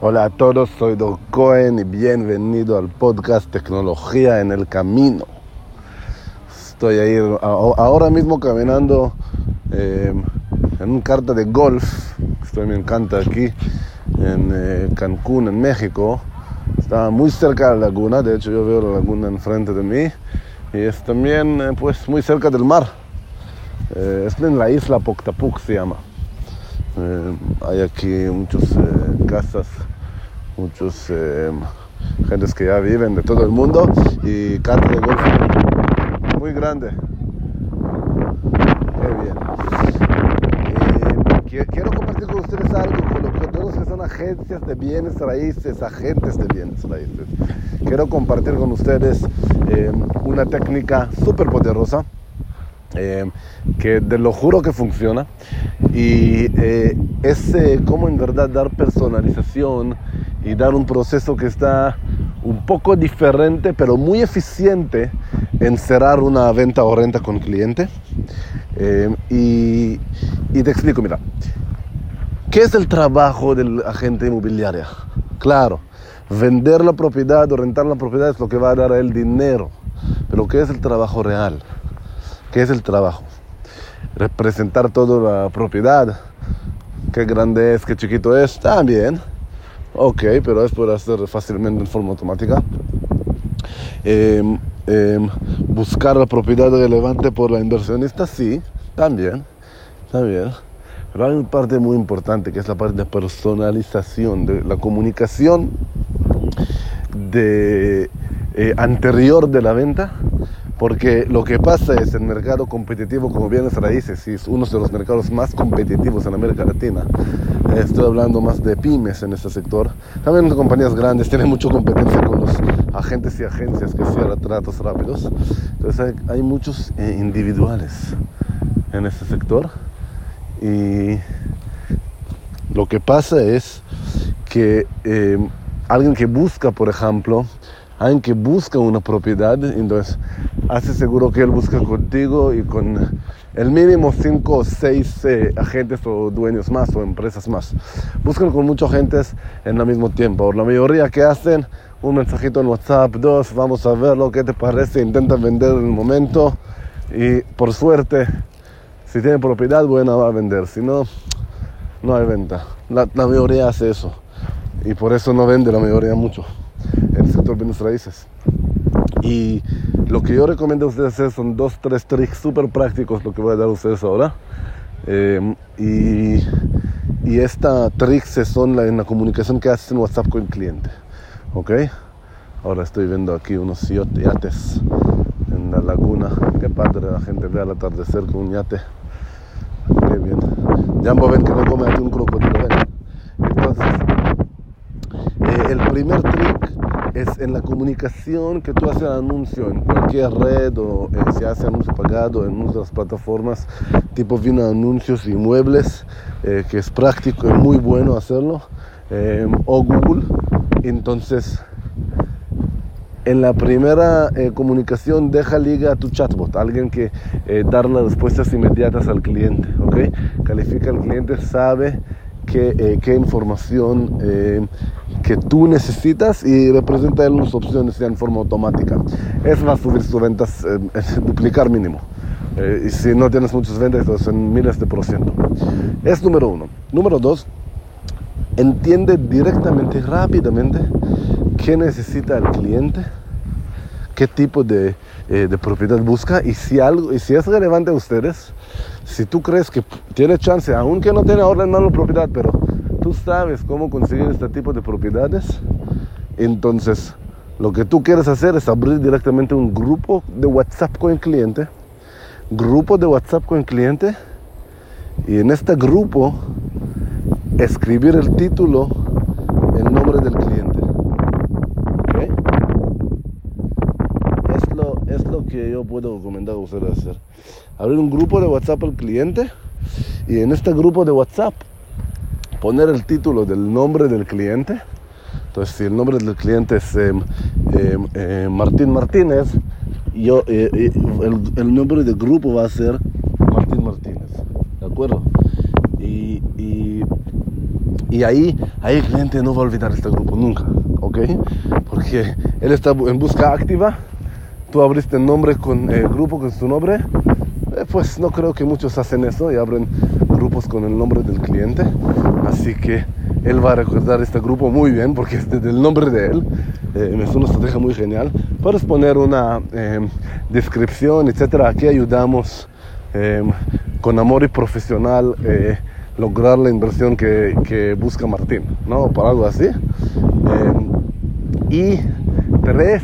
Hola a todos, soy Doc Cohen y bienvenido al podcast Tecnología en el Camino. Estoy ahí ahora mismo caminando em, en un carta de golf. Estoy, me encanta aquí en eh, Cancún, en México. Está muy cerca de la laguna, de hecho yo veo la laguna enfrente de mí y es también eh, pues muy cerca del mar. Eh, es en la isla Poctapuc se llama. Hay aquí muchas casas muchos eh, gentes que ya viven de todo el mundo y carta de golf muy grande. Qué bien. Eh, quiero compartir con ustedes algo con todos que son agencias de bienes raíces, agentes de bienes raíces. Quiero compartir con ustedes eh, una técnica súper poderosa. Que de lo juro que funciona y es como en verdad dar personalización y dar un proceso que está un poco diferente, pero muy eficiente en cerrar una venta o renta con cliente. Eh, y, y, te explico, mira, ¿qué es el trabajo del agente inmobiliario? Claro, vender la propiedad o rentar la propiedad es lo que va a dar a dinero, pero ¿qué es el trabajo real? ¿Qué es el trabajo? Representar toda la propiedad, qué grande es, qué chiquito es, también Ok, pero es por hacer fácilmente en forma automática. Em, em, buscar la propiedad relevante por la inversionista, sí, también, también. Pero hay una parte muy importante que es la parte de personalización, de la comunicación de, eh, anterior de la venta porque lo que pasa es el mercado competitivo como bienes raíces, y es uno de los mercados más competitivos en América Latina. Estoy hablando más de pymes en este sector. También las compañías grandes tienen mucha competencia con los agentes y agencias que cierran tratos rápidos. Entonces hay, muchos eh, individuales en este sector. Y lo que pasa es que eh, alguien que busca, por ejemplo, alguien que busca una propiedad, entonces hace seguro que él busca contigo y con el mínimo 5 o 6 eh, agentes o dueños más o empresas más. Buscan con muchos agentes en el mismo tiempo. La mayoría que hacen un mensajito en WhatsApp, dos, vamos a ver lo que te parece, intentan vender en el momento y por suerte, si tiene propiedad buena va a vender, si no, no hay venta. La, la mayoría hace eso y por eso no vende la mayoría mucho el sector bienes raíces. Y lo que yo recomiendo a ustedes hacer son dos, tres tricks súper prácticos, lo que voy a dar a ustedes ahora. Eh, y, y esta tricks son la, en la comunicación que haces en WhatsApp con el cliente. ¿Ok? Ahora estoy viendo aquí unos yates en la laguna. Qué padre la gente ve al atardecer con un yate. Qué bien. Ya ven que no come aquí un crocodilo. Entonces, eh, el primer trick es en la comunicación que tú haces el anuncio en cualquier red o eh, se hace anuncio pagado en muchas plataformas tipo vino anuncios y muebles eh, que es práctico y muy bueno hacerlo eh, o Google entonces en la primera comunicación deja liga a tu chatbot, alguien que dar las respuestas inmediatas al cliente, ¿ok? Califica al cliente, sabe qué, qué información que tú necesitas y representa en las opciones ya en forma automática. Es va a subir sus ventas, eh, duplicar mínimo. Eh, y si no tienes muchas ventas, en miles de por ciento. Es número uno. Número dos, entiende directamente, rápidamente, qué necesita el cliente, qué tipo de, eh, de, propiedad busca y si, algo, y si es relevante a ustedes, si tú crees que tiene chance, aunque no tiene ahora en mano propiedad, pero sabes cómo conseguir este tipo de propiedades, entonces lo que tú quieres hacer es abrir directamente un grupo de WhatsApp con el cliente, grupo de WhatsApp con el cliente, y en este grupo escribir el título, el nombre del cliente. Es, lo, es lo que yo puedo recomendar a ustedes hacer. Abrir un grupo de WhatsApp al cliente y en este grupo de WhatsApp poner el título del nombre del cliente. Entonces, si el nombre del cliente es em, em, em, Martín Martínez, yo, eh, eh, el, nombre del grupo va a ser Martín Martínez. ¿De acuerdo? Y, y ahí, ahí el cliente no va a olvidar este grupo nunca, ¿ok? Porque él está en busca activa, tú abriste el nombre con el grupo con su nombre, eh, pues no creo que muchos hacen eso y abren grupos con el nombre del cliente, así que él va a recordar este grupo muy bien porque es del nombre de él. Eh, es una estrategia muy genial. Puedes poner una eh, descripción, etcétera. Aquí ayudamos con amor y profesional lograr la inversión que, busca Martín, ¿no? Para algo así. y tres,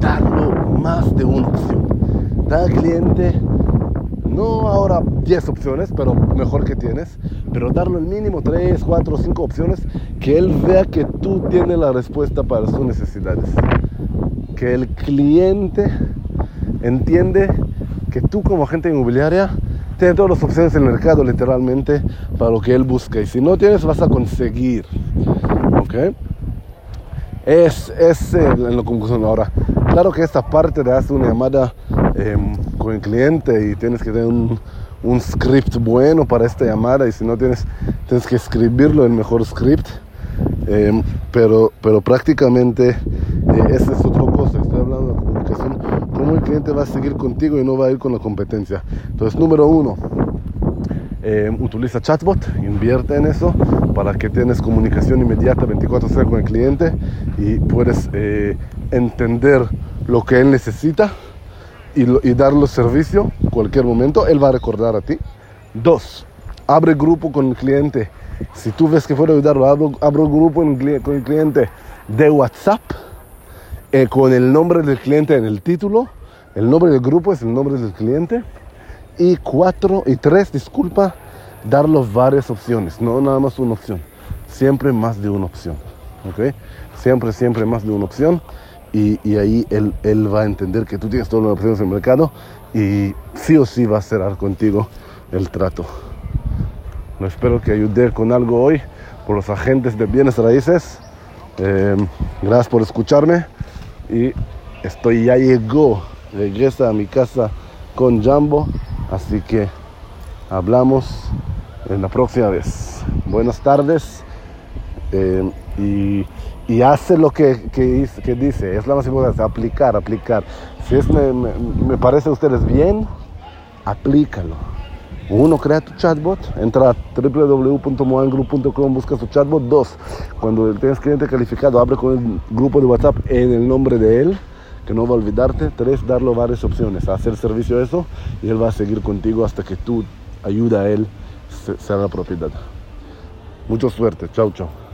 darlo más de una opción. Da cliente no ahora 10 opciones, pero mejor que tienes, pero darle el mínimo 3, 4, 5 opciones, que él vea que tú tienes la respuesta para sus necesidades. Que el cliente entiende que tú como agente inmobiliaria tienes todas las opciones en el mercado literalmente para lo que él busca. Y si no tienes, vas a conseguir. ¿Ok? Es, es en la conclusión ahora. Claro que esta parte de hacer una llamada em, con el cliente y tienes que tener un, script bueno para esta llamada y si no tienes, tienes que escribirlo el mejor script. Em, pero, pero prácticamente eh, esa es otra cosa. Estoy hablando de comunicación, cómo el cliente va a seguir contigo y no va a ir con la competencia. Entonces, número uno, em, utiliza chatbot, invierte en eso para que tengas comunicación inmediata 24/7 con el cliente y puedes eh, entender lo que él necesita y, darle servicio en cualquier momento, él va a recordar a ti. Dos, abre grupo con el cliente. Si tú ves que puedo ayudarlo, abro, abro grupo con el cliente de WhatsApp eh, con el nombre del cliente en el título. El nombre del grupo es el nombre del cliente. Y cuatro, y tres, disculpa, darle varias opciones, no nada más una opción. Siempre más de una opción. ¿Ok? Siempre, siempre más de una opción y, ahí él, él, va a entender que tú tienes todas las opciones en el mercado y sí o sí va a cerrar contigo el trato. Espero que ayude con algo hoy por los agentes de bienes raíces. Em, gracias por escucharme y estoy ya llegó, regresa a mi casa con Jambo, así que hablamos en la próxima vez. Buenas tardes em, y y hace lo que, que, dice. Es la más importante, aplicar, aplicar. Si es, me, me, parece a ustedes bien, aplícalo. Uno, crea tu chatbot, entra a www.moangroup.com, busca su chatbot. Dos, cuando tienes cliente calificado, abre con el grupo de WhatsApp en el nombre de él, que no va a olvidarte. Tres, darle varias opciones, hacer servicio a eso y él va a seguir contigo hasta que tú ayuda a él, sea la propiedad. Mucha suerte, chao, chao.